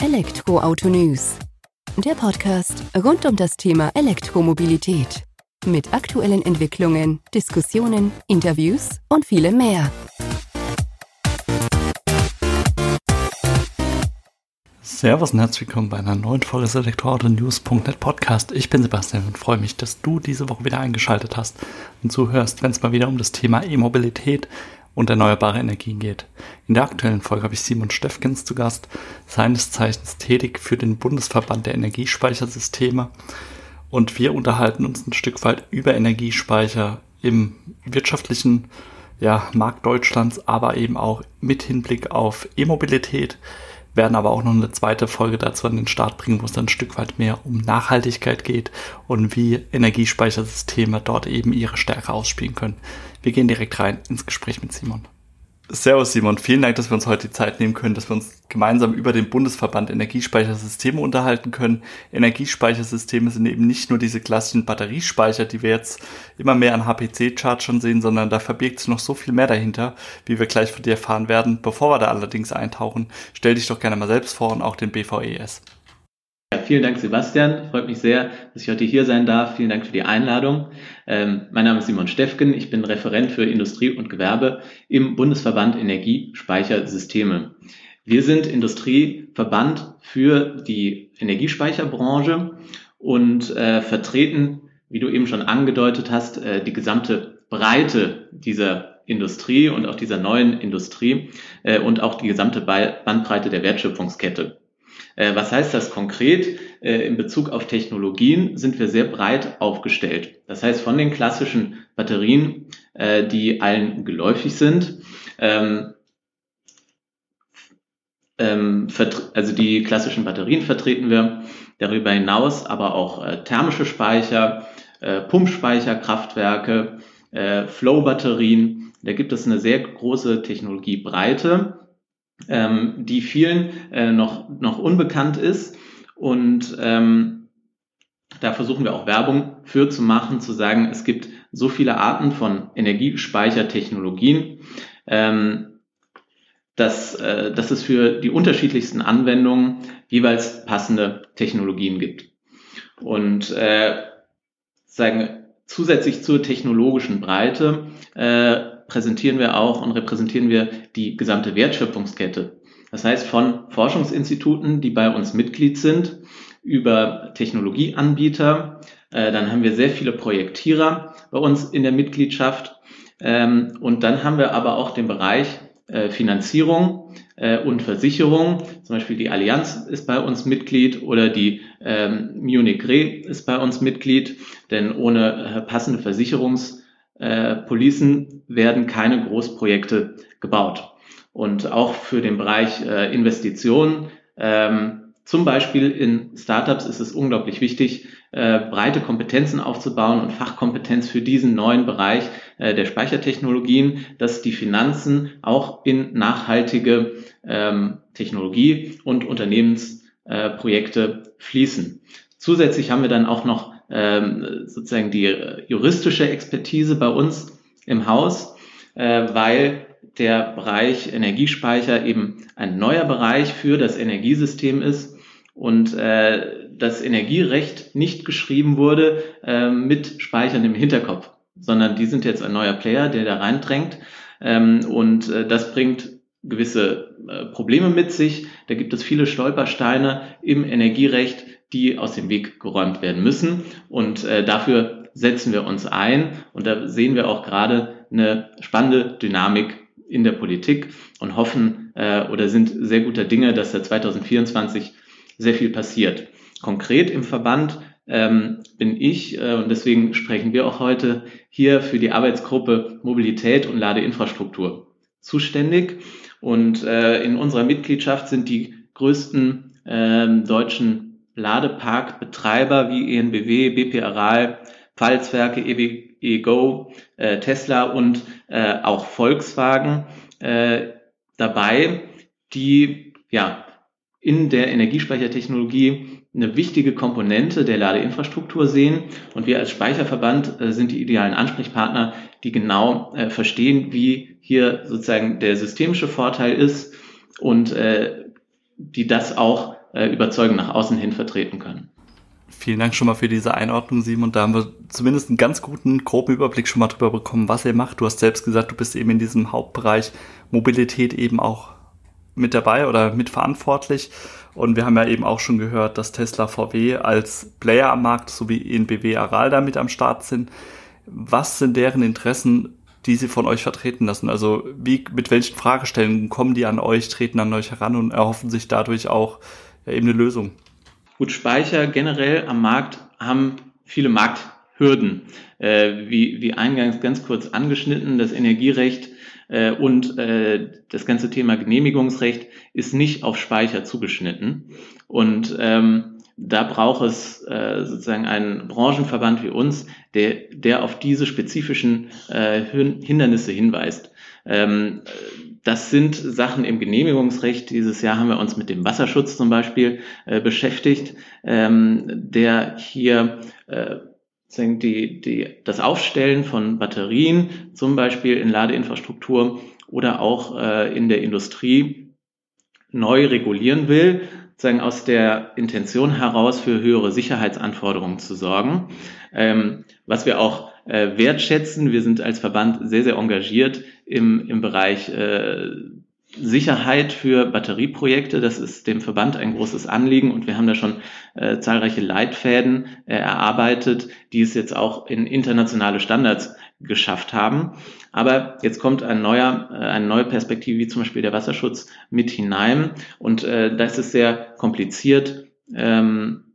Elektroauto News. Der Podcast rund um das Thema Elektromobilität. Mit aktuellen Entwicklungen, Diskussionen, Interviews und vielem mehr. Servus und herzlich willkommen bei einer neuen Folge des Elektroauto-News.net Podcast. Ich bin Sebastian und freue mich, dass du diese Woche wieder eingeschaltet hast und zuhörst, wenn es mal wieder um das Thema E-Mobilität und erneuerbare Energien geht. In der aktuellen Folge habe ich Simon Steffgens zu Gast, seines Zeichens tätig für den Bundesverband der Energiespeichersysteme. Und wir unterhalten uns ein Stück weit über Energiespeicher im wirtschaftlichen ja, Markt Deutschlands, aber eben auch mit Hinblick auf E-Mobilität werden aber auch noch eine zweite Folge dazu an den Start bringen, wo es dann ein Stück weit mehr um Nachhaltigkeit geht und wie Energiespeichersysteme dort eben ihre Stärke ausspielen können. Wir gehen direkt rein ins Gespräch mit Simon. Servus Simon, vielen Dank, dass wir uns heute die Zeit nehmen können, dass wir uns gemeinsam über den Bundesverband Energiespeichersysteme unterhalten können. Energiespeichersysteme sind eben nicht nur diese klassischen Batteriespeicher, die wir jetzt immer mehr an HPC-Charts schon sehen, sondern da verbirgt sich noch so viel mehr dahinter, wie wir gleich von dir erfahren werden. Bevor wir da allerdings eintauchen, stell dich doch gerne mal selbst vor und auch den BVES. Ja, vielen Dank, Sebastian. Freut mich sehr, dass ich heute hier sein darf. Vielen Dank für die Einladung. Ähm, mein Name ist Simon Steffgen. Ich bin Referent für Industrie und Gewerbe im Bundesverband Energiespeichersysteme. Wir sind Industrieverband für die Energiespeicherbranche und äh, vertreten, wie du eben schon angedeutet hast, äh, die gesamte Breite dieser Industrie und auch dieser neuen Industrie äh, und auch die gesamte Bandbreite der Wertschöpfungskette. Äh, was heißt das konkret? Äh, in Bezug auf Technologien sind wir sehr breit aufgestellt. Das heißt, von den klassischen Batterien, äh, die allen geläufig sind, ähm, ähm, also die klassischen Batterien vertreten wir, darüber hinaus aber auch thermische Speicher, Pumpspeicher, Kraftwerke, Flow-Batterien. Da gibt es eine sehr große Technologiebreite ähm, die vielen äh, noch, noch unbekannt ist. Und ähm, da versuchen wir auch Werbung für zu machen, zu sagen, es gibt so viele Arten von Energiespeichertechnologien, ähm, dass, äh, dass es für die unterschiedlichsten Anwendungen jeweils passende Technologien gibt. Und äh, sagen, zusätzlich zur technologischen Breite äh, präsentieren wir auch und repräsentieren wir die gesamte Wertschöpfungskette. Das heißt, von Forschungsinstituten, die bei uns Mitglied sind, über Technologieanbieter, äh, dann haben wir sehr viele Projektierer bei uns in der Mitgliedschaft ähm, und dann haben wir aber auch den Bereich äh, Finanzierung äh, und Versicherung. Zum Beispiel die Allianz ist bei uns Mitglied oder die ähm, Munich Re ist bei uns Mitglied, denn ohne äh, passende Versicherungs äh, Policen werden keine Großprojekte gebaut. Und auch für den Bereich äh, Investitionen, ähm, zum Beispiel in Startups ist es unglaublich wichtig, äh, breite Kompetenzen aufzubauen und Fachkompetenz für diesen neuen Bereich äh, der Speichertechnologien, dass die Finanzen auch in nachhaltige ähm, Technologie und Unternehmensprojekte äh, fließen. Zusätzlich haben wir dann auch noch ähm, sozusagen die juristische Expertise bei uns im Haus, äh, weil der Bereich Energiespeicher eben ein neuer Bereich für das Energiesystem ist und äh, das Energierecht nicht geschrieben wurde äh, mit Speichern im Hinterkopf, sondern die sind jetzt ein neuer Player, der da reindrängt ähm, und äh, das bringt gewisse Probleme mit sich. Da gibt es viele Stolpersteine im Energierecht, die aus dem Weg geräumt werden müssen. Und äh, dafür setzen wir uns ein. Und da sehen wir auch gerade eine spannende Dynamik in der Politik und hoffen äh, oder sind sehr guter Dinge, dass da 2024 sehr viel passiert. Konkret im Verband ähm, bin ich, äh, und deswegen sprechen wir auch heute hier für die Arbeitsgruppe Mobilität und Ladeinfrastruktur zuständig. Und äh, in unserer Mitgliedschaft sind die größten äh, deutschen Ladeparkbetreiber wie ENBW, BP Aral, Pfalzwerke, EGO, äh, Tesla und äh, auch Volkswagen äh, dabei, die ja in der Energiespeichertechnologie eine wichtige Komponente der Ladeinfrastruktur sehen. Und wir als Speicherverband äh, sind die idealen Ansprechpartner, die genau äh, verstehen, wie hier sozusagen der systemische Vorteil ist und äh, die das auch überzeugend nach außen hin vertreten können. Vielen Dank schon mal für diese Einordnung, Simon. Da haben wir zumindest einen ganz guten, groben Überblick schon mal drüber bekommen, was ihr macht. Du hast selbst gesagt, du bist eben in diesem Hauptbereich Mobilität eben auch mit dabei oder mitverantwortlich. Und wir haben ja eben auch schon gehört, dass Tesla VW als Player am Markt sowie ENBW Aral da mit am Start sind. Was sind deren Interessen, die sie von euch vertreten lassen? Also wie, mit welchen Fragestellungen kommen die an euch, treten an euch heran und erhoffen sich dadurch auch ja, eben eine Lösung? Gut, Speicher generell am Markt haben viele Markthürden. Äh, wie, wie eingangs ganz kurz angeschnitten, das Energierecht äh, und äh, das ganze Thema Genehmigungsrecht ist nicht auf Speicher zugeschnitten. Und ähm, da braucht es äh, sozusagen einen Branchenverband wie uns, der, der auf diese spezifischen äh, Hindernisse hinweist. Ähm, das sind Sachen im Genehmigungsrecht. Dieses Jahr haben wir uns mit dem Wasserschutz zum Beispiel äh, beschäftigt, ähm, der hier äh, die, die, das Aufstellen von Batterien, zum Beispiel in Ladeinfrastruktur oder auch äh, in der Industrie, neu regulieren will, sozusagen aus der Intention heraus für höhere Sicherheitsanforderungen zu sorgen. Ähm, was wir auch äh, wertschätzen. Wir sind als Verband sehr, sehr engagiert im, im Bereich äh, Sicherheit für Batterieprojekte. Das ist dem Verband ein großes Anliegen und wir haben da schon äh, zahlreiche Leitfäden äh, erarbeitet, die es jetzt auch in internationale Standards geschafft haben. Aber jetzt kommt ein neuer, äh, eine neue Perspektive, wie zum Beispiel der Wasserschutz, mit hinein und äh, das ist sehr kompliziert. Ähm,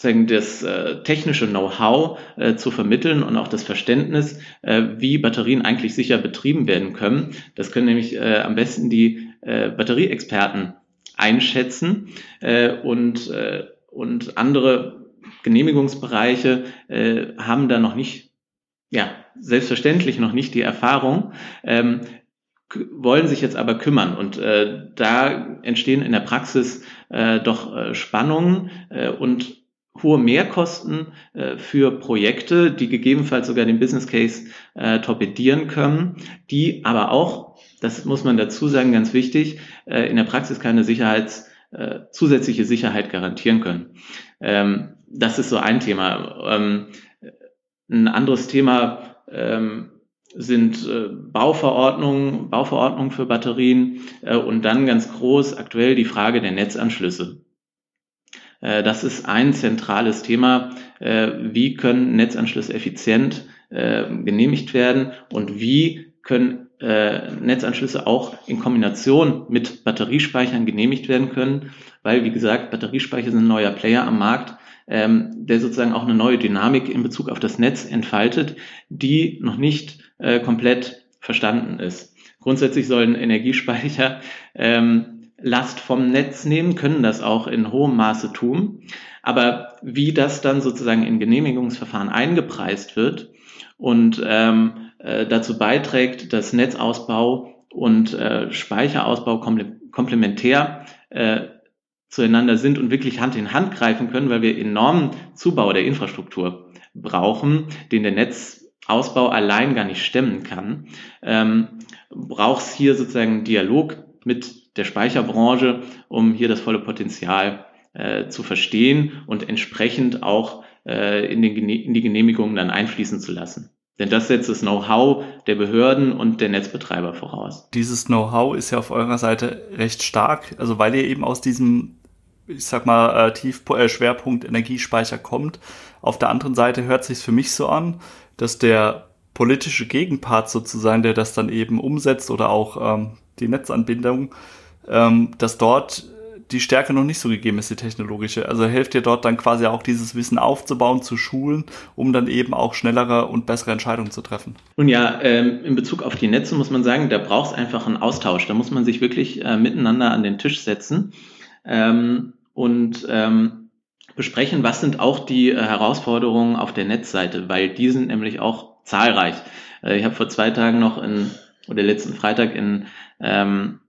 sagen, das äh, technische Know-how äh, zu vermitteln und auch das Verständnis, äh, wie Batterien eigentlich sicher betrieben werden können. Das können nämlich äh, am besten die äh, Batterieexperten einschätzen äh, und, äh, und andere Genehmigungsbereiche äh, haben da noch nicht, ja, selbstverständlich noch nicht die Erfahrung. Ähm, wollen sich jetzt aber kümmern und äh, da entstehen in der Praxis äh, doch äh, Spannungen äh, und hohe Mehrkosten äh, für Projekte, die gegebenenfalls sogar den Business Case äh, torpedieren können, die aber auch, das muss man dazu sagen, ganz wichtig, äh, in der Praxis keine Sicherheits, äh, zusätzliche Sicherheit garantieren können. Ähm, das ist so ein Thema. Ähm, ein anderes Thema ähm, sind äh, Bauverordnungen, Bauverordnungen für Batterien äh, und dann ganz groß aktuell die Frage der Netzanschlüsse. Äh, das ist ein zentrales Thema. Äh, wie können Netzanschlüsse effizient äh, genehmigt werden und wie können Netzanschlüsse auch in Kombination mit Batteriespeichern genehmigt werden können, weil, wie gesagt, Batteriespeicher sind ein neuer Player am Markt, ähm, der sozusagen auch eine neue Dynamik in Bezug auf das Netz entfaltet, die noch nicht komplett verstanden ist. Grundsätzlich sollen Energiespeicher ähm, Last vom Netz nehmen, können das auch in hohem Maße tun. Aber wie das dann sozusagen in Genehmigungsverfahren eingepreist wird und ähm, äh, dazu beiträgt, dass Netzausbau und äh, Speicherausbau komplementär äh, zueinander sind und wirklich Hand in Hand greifen können, weil wir enormen Zubau der Infrastruktur brauchen, den der Netzausbau allein gar nicht stemmen kann, ähm, braucht es hier sozusagen Dialog mit der Speicherbranche, um hier das volle Potenzial äh, zu verstehen und entsprechend auch äh, in, den, in die Genehmigungen dann einfließen zu lassen. Denn das setzt das Know-how der Behörden und der Netzbetreiber voraus. Dieses Know-how ist ja auf eurer Seite recht stark, also weil ihr eben aus diesem, ich sag mal, äh, Tief äh, Schwerpunkt Energiespeicher kommt. Auf der anderen Seite hört sich für mich so an, dass der politische Gegenpart sozusagen, der das dann eben umsetzt oder auch ähm, die Netzanbindung, ähm, dass dort die Stärke noch nicht so gegeben ist, die technologische. Also helft ihr dort dann quasi auch dieses Wissen aufzubauen, zu schulen, um dann eben auch schnellere und bessere Entscheidungen zu treffen. Nun ja, ähm, in Bezug auf die Netze muss man sagen, da braucht es einfach einen Austausch. Da muss man sich wirklich äh, miteinander an den Tisch setzen ähm, und ähm, besprechen, was sind auch die äh, Herausforderungen auf der Netzseite, weil die sind nämlich auch zahlreich. Äh, ich habe vor zwei Tagen noch in, oder letzten Freitag in ähm,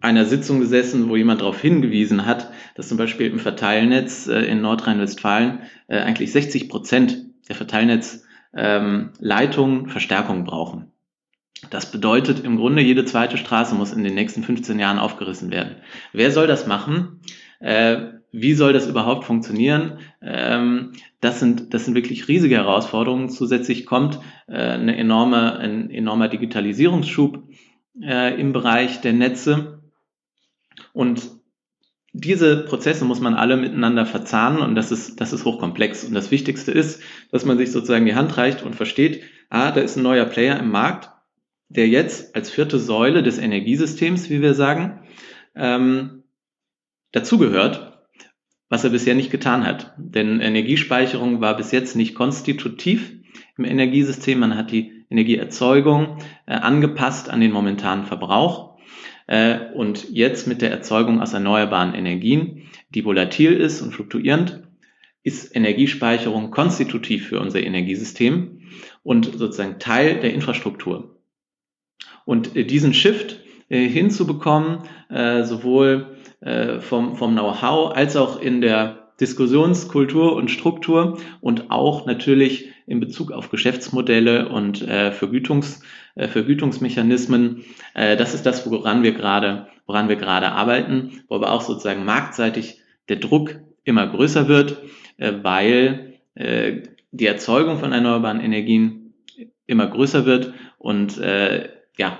einer Sitzung gesessen, wo jemand darauf hingewiesen hat, dass zum Beispiel im Verteilnetz äh, in Nordrhein-Westfalen äh, eigentlich 60 Prozent der Verteilnetzleitungen ähm, Verstärkung brauchen. Das bedeutet im Grunde, jede zweite Straße muss in den nächsten 15 Jahren aufgerissen werden. Wer soll das machen? Äh, wie soll das überhaupt funktionieren? Ähm, das, sind, das sind wirklich riesige Herausforderungen. Zusätzlich kommt eine enorme, ein enormer Digitalisierungsschub im Bereich der Netze. Und diese Prozesse muss man alle miteinander verzahnen und das ist, das ist hochkomplex. Und das Wichtigste ist, dass man sich sozusagen die Hand reicht und versteht, ah, da ist ein neuer Player im Markt, der jetzt als vierte Säule des Energiesystems, wie wir sagen, ähm, dazugehört was er bisher nicht getan hat. Denn Energiespeicherung war bis jetzt nicht konstitutiv im Energiesystem. Man hat die Energieerzeugung äh, angepasst an den momentanen Verbrauch. Äh, und jetzt mit der Erzeugung aus erneuerbaren Energien, die volatil ist und fluktuierend, ist Energiespeicherung konstitutiv für unser Energiesystem und sozusagen Teil der Infrastruktur. Und äh, diesen Shift äh, hinzubekommen, sowohl vom Know-how als auch in der Diskussionskultur und Struktur und auch natürlich in Bezug auf Geschäftsmodelle und äh, Vergütungs, äh, Vergütungsmechanismen. Äh, das ist das, woran wir gerade, woran wir gerade arbeiten, wo aber auch sozusagen marktseitig der Druck immer größer wird, äh, weil äh, die Erzeugung von erneuerbaren Energien immer größer wird und äh, ja,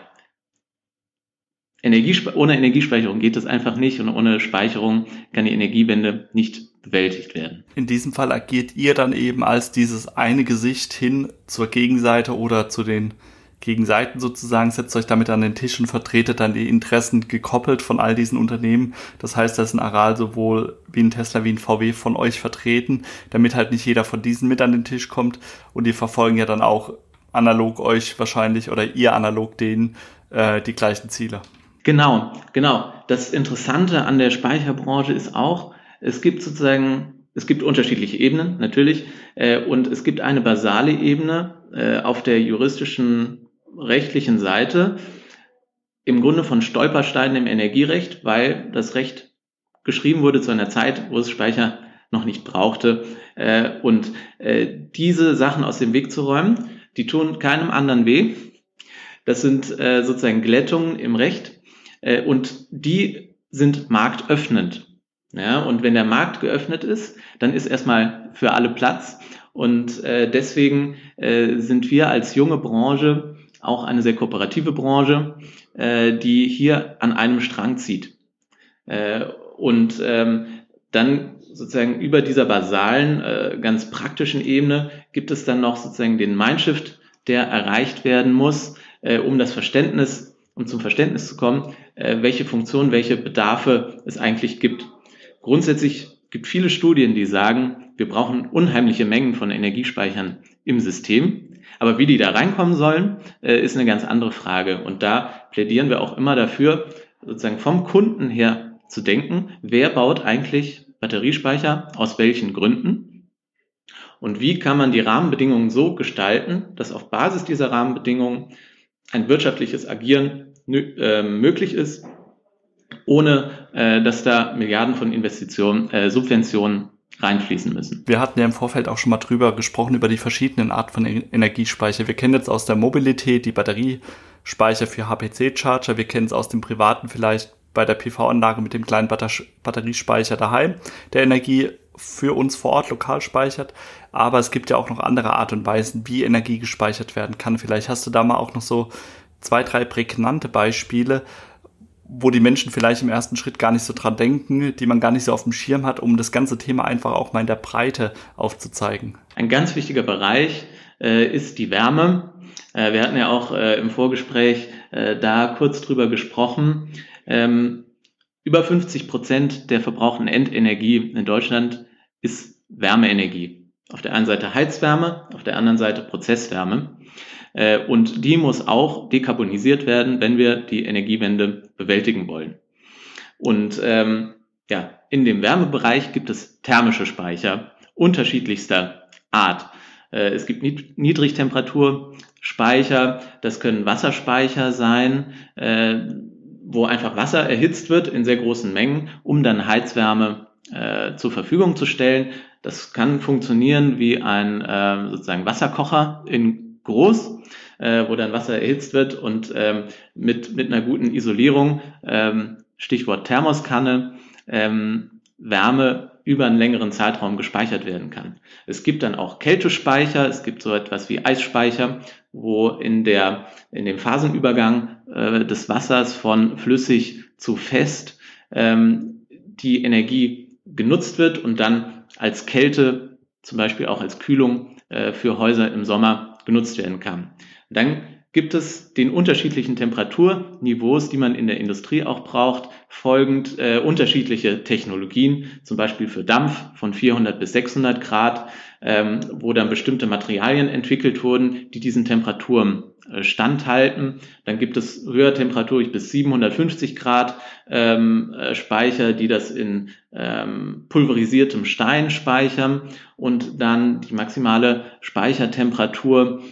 Energiespe ohne Energiespeicherung geht das einfach nicht und ohne Speicherung kann die Energiewende nicht bewältigt werden. In diesem Fall agiert ihr dann eben als dieses eine Gesicht hin zur Gegenseite oder zu den Gegenseiten sozusagen, setzt euch damit an den Tisch und vertretet dann die Interessen gekoppelt von all diesen Unternehmen. Das heißt, da ist ein Aral sowohl wie ein Tesla wie ein VW von euch vertreten, damit halt nicht jeder von diesen mit an den Tisch kommt und die verfolgen ja dann auch analog euch wahrscheinlich oder ihr analog denen äh, die gleichen Ziele. Genau, genau. Das Interessante an der Speicherbranche ist auch, es gibt sozusagen, es gibt unterschiedliche Ebenen natürlich äh, und es gibt eine basale Ebene äh, auf der juristischen rechtlichen Seite, im Grunde von Stolpersteinen im Energierecht, weil das Recht geschrieben wurde zu einer Zeit, wo es Speicher noch nicht brauchte. Äh, und äh, diese Sachen aus dem Weg zu räumen, die tun keinem anderen weh. Das sind äh, sozusagen Glättungen im Recht, äh, und die sind marktöffnend. Ja, und wenn der Markt geöffnet ist, dann ist erstmal für alle Platz. Und äh, deswegen äh, sind wir als junge Branche auch eine sehr kooperative Branche, äh, die hier an einem Strang zieht. Äh, und ähm, dann sozusagen über dieser basalen, äh, ganz praktischen Ebene gibt es dann noch sozusagen den Mindshift, der erreicht werden muss, äh, um das Verständnis um zum Verständnis zu kommen, äh, welche Funktionen, welche Bedarfe es eigentlich gibt. Grundsätzlich gibt viele Studien, die sagen, wir brauchen unheimliche Mengen von Energiespeichern im System. Aber wie die da reinkommen sollen, äh, ist eine ganz andere Frage. Und da plädieren wir auch immer dafür, sozusagen vom Kunden her zu denken, wer baut eigentlich Batteriespeicher, aus welchen Gründen und wie kann man die Rahmenbedingungen so gestalten, dass auf Basis dieser Rahmenbedingungen ein wirtschaftliches Agieren äh, möglich ist, ohne äh, dass da Milliarden von Investitionen, äh, Subventionen reinfließen müssen. Wir hatten ja im Vorfeld auch schon mal drüber gesprochen, über die verschiedenen Arten von Energiespeicher. Wir kennen jetzt aus der Mobilität die Batteriespeicher für HPC-Charger. Wir kennen es aus dem Privaten vielleicht bei der PV-Anlage mit dem kleinen Batteriespeicher daheim, der Energie für uns vor Ort lokal speichert. Aber es gibt ja auch noch andere Art und Weisen, wie Energie gespeichert werden kann. Vielleicht hast du da mal auch noch so zwei, drei prägnante Beispiele, wo die Menschen vielleicht im ersten Schritt gar nicht so dran denken, die man gar nicht so auf dem Schirm hat, um das ganze Thema einfach auch mal in der Breite aufzuzeigen. Ein ganz wichtiger Bereich äh, ist die Wärme. Äh, wir hatten ja auch äh, im Vorgespräch äh, da kurz drüber gesprochen. Ähm, über 50 Prozent der verbrauchten Endenergie in Deutschland ist Wärmeenergie. Auf der einen Seite Heizwärme, auf der anderen Seite Prozesswärme. Äh, und die muss auch dekarbonisiert werden, wenn wir die Energiewende bewältigen wollen. Und ähm, ja, in dem Wärmebereich gibt es thermische Speicher unterschiedlichster Art. Äh, es gibt Niedrigtemperaturspeicher, das können Wasserspeicher sein, äh, wo einfach Wasser erhitzt wird in sehr großen Mengen, um dann Heizwärme äh, zur Verfügung zu stellen. Das kann funktionieren wie ein äh, sozusagen Wasserkocher in groß, äh, wo dann Wasser erhitzt wird und ähm, mit, mit einer guten Isolierung, ähm, Stichwort Thermoskanne, ähm, Wärme über einen längeren Zeitraum gespeichert werden kann. Es gibt dann auch Kältespeicher, es gibt so etwas wie Eisspeicher, wo in, der, in dem Phasenübergang äh, des Wassers von flüssig zu fest ähm, die Energie genutzt wird und dann als Kälte, zum Beispiel auch als Kühlung äh, für Häuser im Sommer genutzt werden kann. Dann gibt es den unterschiedlichen Temperaturniveaus, die man in der Industrie auch braucht, folgend äh, unterschiedliche Technologien, zum Beispiel für Dampf von 400 bis 600 Grad, ähm, wo dann bestimmte Materialien entwickelt wurden, die diesen Temperaturen äh, standhalten. Dann gibt es höher temperaturig bis 750 Grad ähm, äh, Speicher, die das in ähm, pulverisiertem Stein speichern und dann die maximale Speichertemperatur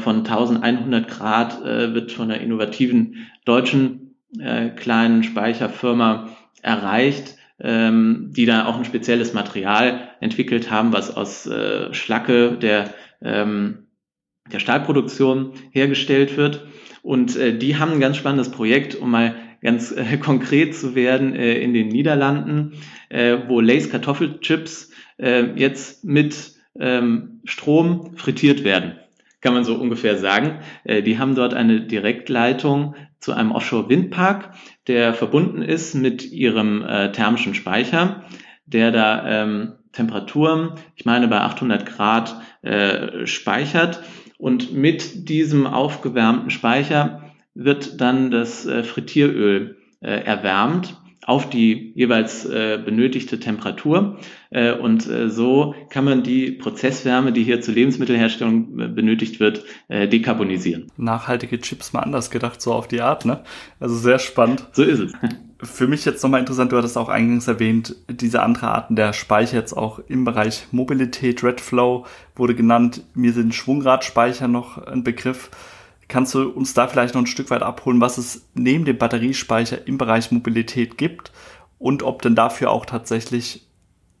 von 1100 Grad äh, wird von einer innovativen deutschen äh, kleinen Speicherfirma erreicht, ähm, die da auch ein spezielles Material entwickelt haben, was aus äh, Schlacke der, ähm, der Stahlproduktion hergestellt wird. Und äh, die haben ein ganz spannendes Projekt, um mal ganz äh, konkret zu werden, äh, in den Niederlanden, äh, wo Lace Kartoffelchips äh, jetzt mit ähm, Strom frittiert werden kann man so ungefähr sagen. Äh, die haben dort eine Direktleitung zu einem Offshore-Windpark, der verbunden ist mit ihrem äh, thermischen Speicher, der da ähm, Temperaturen, ich meine bei 800 Grad, äh, speichert. Und mit diesem aufgewärmten Speicher wird dann das äh, Frittieröl äh, erwärmt auf die jeweils äh, benötigte Temperatur. Äh, und äh, so kann man die Prozesswärme, die hier zur Lebensmittelherstellung äh, benötigt wird, äh, dekarbonisieren. Nachhaltige Chips mal anders gedacht, so auf die Art, ne? Also sehr spannend. So ist es. Für mich jetzt nochmal interessant, du hattest auch eingangs erwähnt, diese andere Arten der Speicher jetzt auch im Bereich Mobilität, Redflow wurde genannt. Mir sind Schwungradspeicher noch ein Begriff. Kannst du uns da vielleicht noch ein Stück weit abholen, was es neben dem Batteriespeicher im Bereich Mobilität gibt und ob denn dafür auch tatsächlich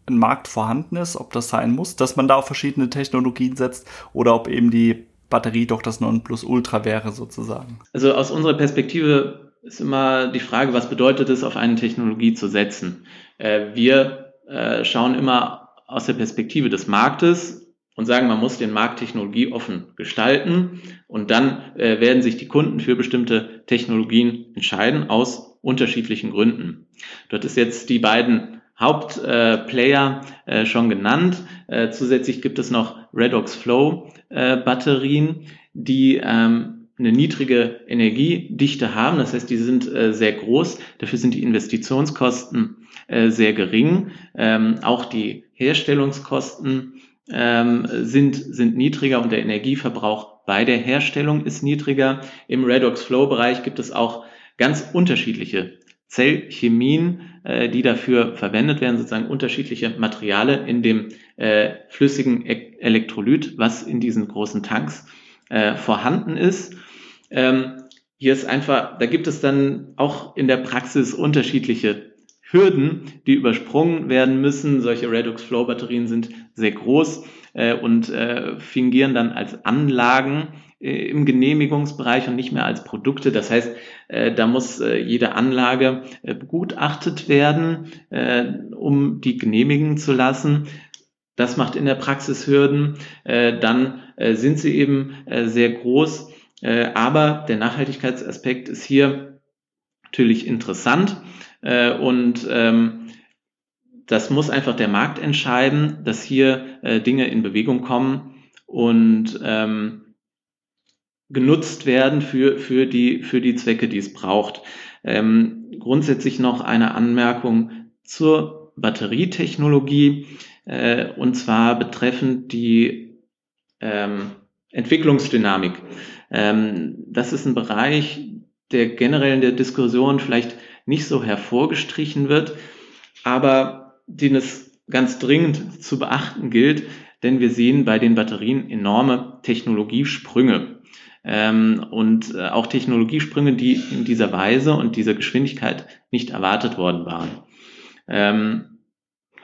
ein Markt vorhanden ist, ob das sein muss, dass man da auf verschiedene Technologien setzt oder ob eben die Batterie doch das Nonplusultra wäre sozusagen? Also aus unserer Perspektive ist immer die Frage, was bedeutet es, auf eine Technologie zu setzen? Äh, wir äh, schauen immer aus der Perspektive des Marktes und sagen, man muss den Markt technologieoffen gestalten und dann äh, werden sich die Kunden für bestimmte Technologien entscheiden aus unterschiedlichen Gründen. Dort ist jetzt die beiden Hauptplayer äh, äh, schon genannt. Äh, zusätzlich gibt es noch Redox Flow äh, Batterien, die ähm, eine niedrige Energiedichte haben. Das heißt, die sind äh, sehr groß. Dafür sind die Investitionskosten äh, sehr gering. Ähm, auch die Herstellungskosten ähm, sind, sind niedriger und der Energieverbrauch bei der Herstellung ist niedriger. Im Redox Flow Bereich gibt es auch ganz unterschiedliche Zellchemien, äh, die dafür verwendet werden, sozusagen unterschiedliche Materiale in dem äh, flüssigen e Elektrolyt, was in diesen großen Tanks äh, vorhanden ist. Ähm, hier ist einfach, da gibt es dann auch in der Praxis unterschiedliche Hürden, die übersprungen werden müssen. Solche Redox-Flow-Batterien sind sehr groß äh, und äh, fingieren dann als Anlagen äh, im Genehmigungsbereich und nicht mehr als Produkte. Das heißt, äh, da muss äh, jede Anlage äh, begutachtet werden, um die genehmigen zu lassen. Das macht in der Praxis Hürden. Dann sind sie eben sehr groß. Aber der Nachhaltigkeitsaspekt ist hier natürlich interessant. Und ähm, das muss einfach der Markt entscheiden, dass hier äh, Dinge in Bewegung kommen und ähm, genutzt werden für, für, die, für die Zwecke, die es braucht. Ähm, grundsätzlich noch eine Anmerkung zur Batterietechnologie äh, und zwar betreffend die ähm, Entwicklungsdynamik. Ähm, das ist ein Bereich, der generell in der Diskussion vielleicht nicht so hervorgestrichen wird, aber den es ganz dringend zu beachten gilt, denn wir sehen bei den Batterien enorme Technologiesprünge. Ähm, und äh, auch Technologiesprünge, die in dieser Weise und dieser Geschwindigkeit nicht erwartet worden waren. Ähm,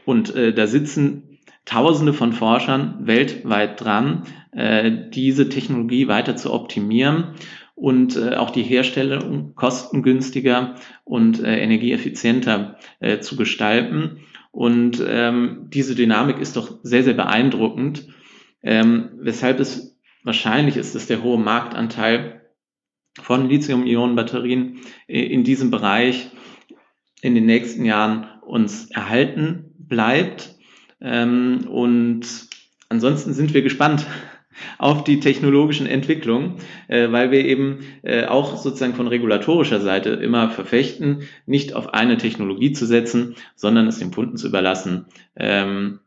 und äh, da sitzen Tausende von Forschern weltweit dran, äh, diese Technologie weiter zu optimieren und äh, auch die Herstellung kostengünstiger und äh, energieeffizienter äh, zu gestalten. Und ähm, diese Dynamik ist doch sehr, sehr beeindruckend, ähm, weshalb es wahrscheinlich ist, dass der hohe Marktanteil von Lithium-Ionen-Batterien in diesem Bereich in den nächsten Jahren uns erhalten bleibt. Ähm, und ansonsten sind wir gespannt auf die technologischen Entwicklungen, äh, weil wir eben äh, auch sozusagen von regulatorischer Seite immer verfechten, nicht auf eine Technologie zu setzen, sondern es dem Kunden zu überlassen, ähm,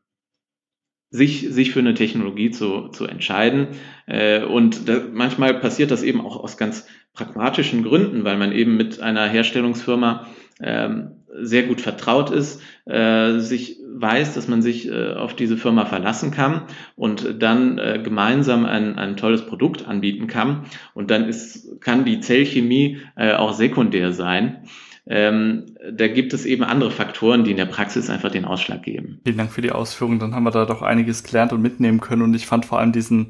sich, sich für eine Technologie zu, zu entscheiden. Äh, und da, manchmal passiert das eben auch aus ganz pragmatischen Gründen, weil man eben mit einer Herstellungsfirma ähm, sehr gut vertraut ist, äh, sich weiß, dass man sich äh, auf diese Firma verlassen kann und dann äh, gemeinsam ein, ein tolles Produkt anbieten kann. Und dann ist, kann die Zellchemie äh, auch sekundär sein. Ähm, da gibt es eben andere Faktoren, die in der Praxis einfach den Ausschlag geben. Vielen Dank für die Ausführungen. Dann haben wir da doch einiges gelernt und mitnehmen können. Und ich fand vor allem diesen,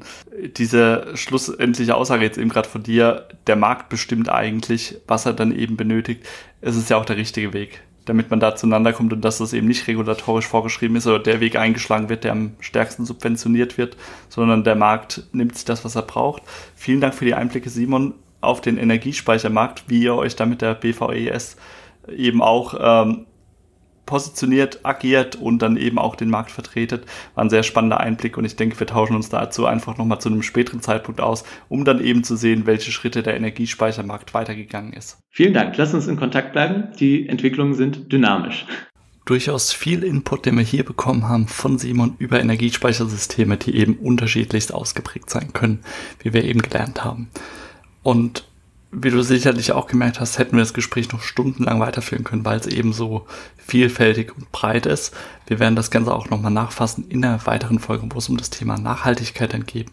diese schlussendliche Aussage jetzt eben gerade von dir, der Markt bestimmt eigentlich, was er dann eben benötigt. Es ist ja auch der richtige Weg damit man da zueinander kommt und dass das eben nicht regulatorisch vorgeschrieben ist oder der Weg eingeschlagen wird, der am stärksten subventioniert wird, sondern der Markt nimmt sich das, was er braucht. Vielen Dank für die Einblicke, Simon auf den Energiespeichermarkt, wie ihr euch da mit der BVES eben auch ähm, positioniert, agiert und dann eben auch den Markt vertretet. War ein sehr spannender Einblick und ich denke, wir tauschen uns dazu einfach nochmal zu einem späteren Zeitpunkt aus, um dann eben zu sehen, welche Schritte der Energiespeichermarkt weitergegangen ist. Vielen Dank. Lass uns in Kontakt bleiben. Die Entwicklungen sind dynamisch. Durchaus viel Input, den wir hier bekommen haben von Simon über Energiespeichersysteme, die eben unterschiedlichst ausgeprägt sein können, wie wir eben gelernt haben. Und wie du sicherlich auch gemerkt hast, hätten wir das Gespräch noch stundenlang weiterführen können, weil es eben so vielfältig und breit ist. Wir werden das Ganze auch nochmal nachfassen in einer weiteren Folge, wo es um das Thema Nachhaltigkeit dann geht,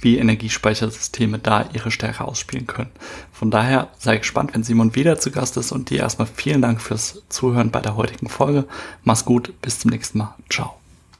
wie Energiespeichersysteme da ihre Stärke ausspielen können. Von daher sei gespannt, wenn Simon wieder zu Gast ist und dir erstmal vielen Dank fürs Zuhören bei der heutigen Folge. Mach's gut, bis zum nächsten Mal. Ciao.